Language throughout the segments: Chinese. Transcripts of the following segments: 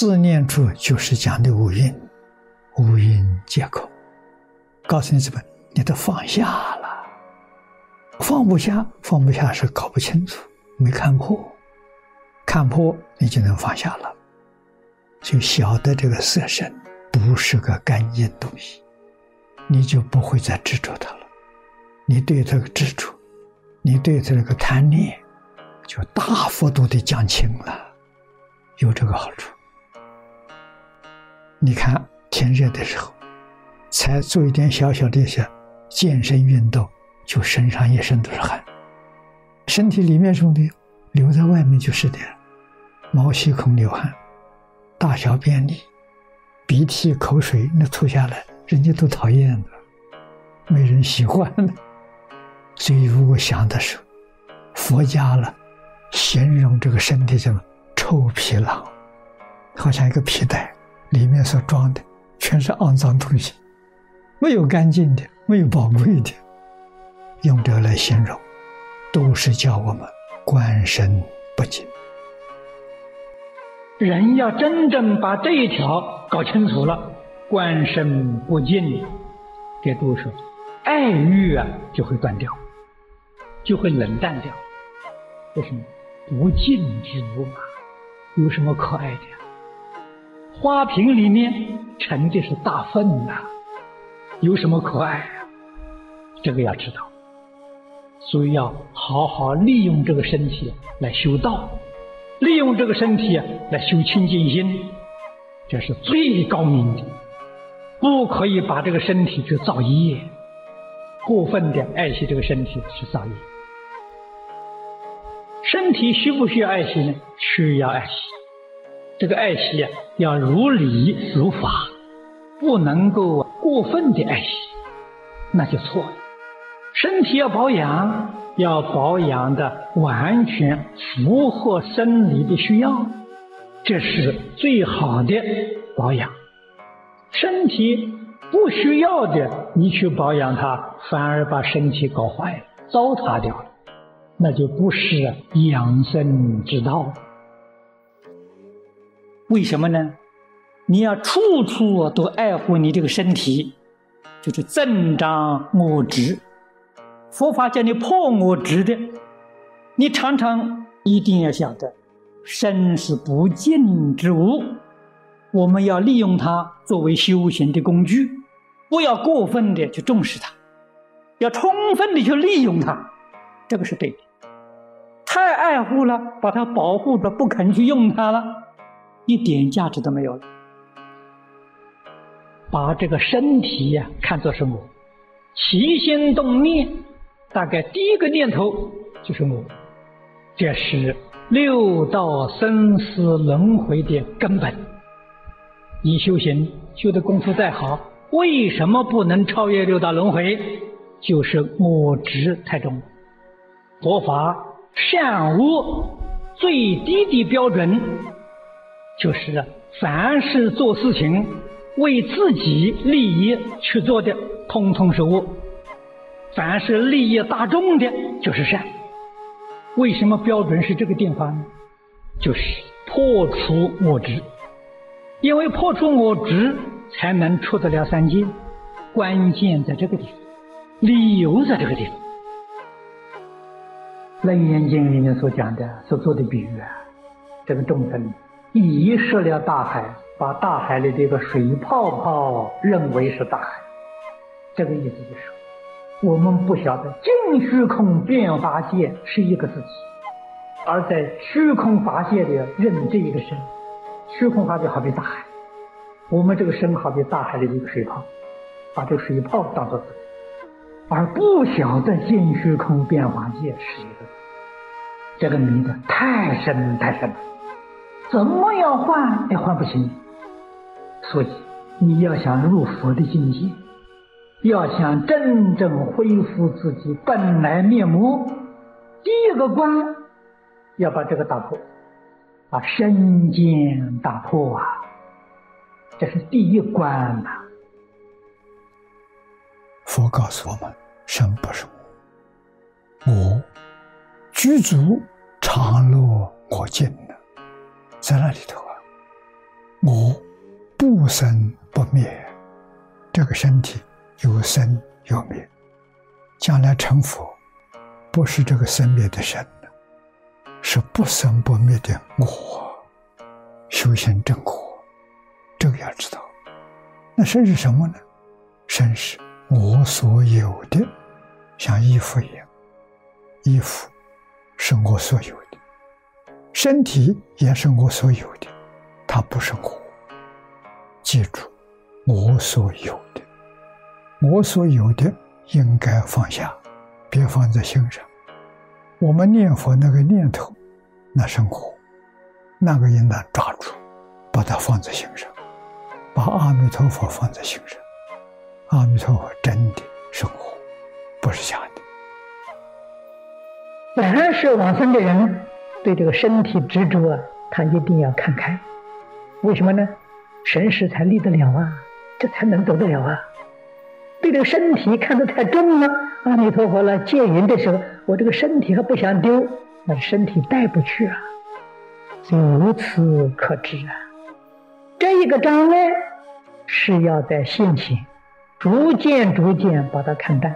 四念处就是讲的五蕴，五蕴皆空。告诉你怎么，你都放下了，放不下，放不下是搞不清楚，没看破，看破你就能放下了，就晓得这个色身不是个干净东西，你就不会再执着它了。你对这个执着，你对它这个贪念，就大幅度的降轻了，有这个好处。你看天热的时候。才做一点小小的一些健身运动，就身上一身都是汗，身体里面中的留在外面就是的，毛细孔流汗，大小便利，鼻涕口水那吐下来，人家都讨厌的，没人喜欢的。所以如果想的时候，佛家了，形容这个身体叫臭皮囊，好像一个皮袋，里面所装的全是肮脏东西。没有干净的，没有宝贵的，用这个来形容，都是叫我们观身不净。人要真正把这一条搞清楚了，观身不净，给诸位说，爱欲啊就会断掉，就会冷淡掉。为什么？不净之物嘛，有什么可爱的？花瓶里面盛的是大粪呐。有什么可爱呀？这个要知道，所以要好好利用这个身体来修道，利用这个身体来修清净心，这是最高明的。不可以把这个身体去造业，过分的爱惜这个身体是造业。身体需不需要爱惜呢？需要爱惜。这个爱惜呀，要如理如法，不能够。过分的爱惜，那就错了。身体要保养，要保养的完全符合生理的需要，这是最好的保养。身体不需要的，你去保养它，反而把身体搞坏了，糟蹋掉了，那就不是养生之道。为什么呢？你要处处都爱护你这个身体，就是增长我执。佛法叫你破我执的，你常常一定要晓得，身是不净之物，我们要利用它作为修行的工具，不要过分的去重视它，要充分的去利用它，这个是对的。太爱护了，把它保护着不肯去用它了，一点价值都没有了。把这个身体呀看作是我，起心动念，大概第一个念头就是我，这是六道生死轮回的根本。你修行修的功夫再好，为什么不能超越六道轮回？就是我执太重。佛法善恶最低的标准，就是凡是做事情。为自己利益去做的，通通是恶；凡是利益大众的，就是善。为什么标准是这个地方呢？就是破除我执，因为破除我执，才能出得了三界。关键在这个地方，理由在这个地方。《楞严经》里面所讲的、所做的比喻啊，这个众生已涉了大海。把大海里的一个水泡泡认为是大海，这个意思就是，我们不晓得净虚空变法界是一个自己，而在虚空法界里认这一个身，虚空法界好比大海，我们这个身好比大海里的一个水泡，把这个水泡当做自己，而不晓得净虚空变法界是一个，这个迷的太深太深了，怎么样换也换不清。所以，你要想入佛的境界，要想真正恢复自己本来面目，第一个关要把这个打破，把身见打破啊，这是第一关呐。佛告诉我们：身不是我，我居足常乐我净，在那里头啊。我不生不灭，这个身体有生有灭，将来成佛，不是这个生灭的生是不生不灭的我，修行正果，这个要知道。那身是什么呢？身是我所有的，像衣服一样，衣服是我所有的，身体也是我所有的，它不是我。记住，我所有的，我所有的应该放下，别放在心上。我们念佛那个念头，那是我，那个应当抓住，把它放在心上，把阿弥陀佛放在心上。阿弥陀佛真的是我，不是假的。本来是往生的人，对这个身体执着啊，他一定要看开。为什么呢？神识才立得了啊，这才能走得了啊。对这个身体看得太重了，阿弥陀佛了，借云的时候，我这个身体还不想丢，那身体带不去啊。由此可知啊，这一个障碍是要在现前，逐渐逐渐把它看淡。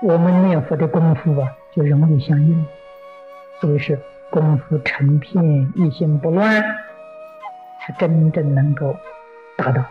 我们念佛的功夫啊，就容易相应，所以是功夫成片，一心不乱，才真正能够达到。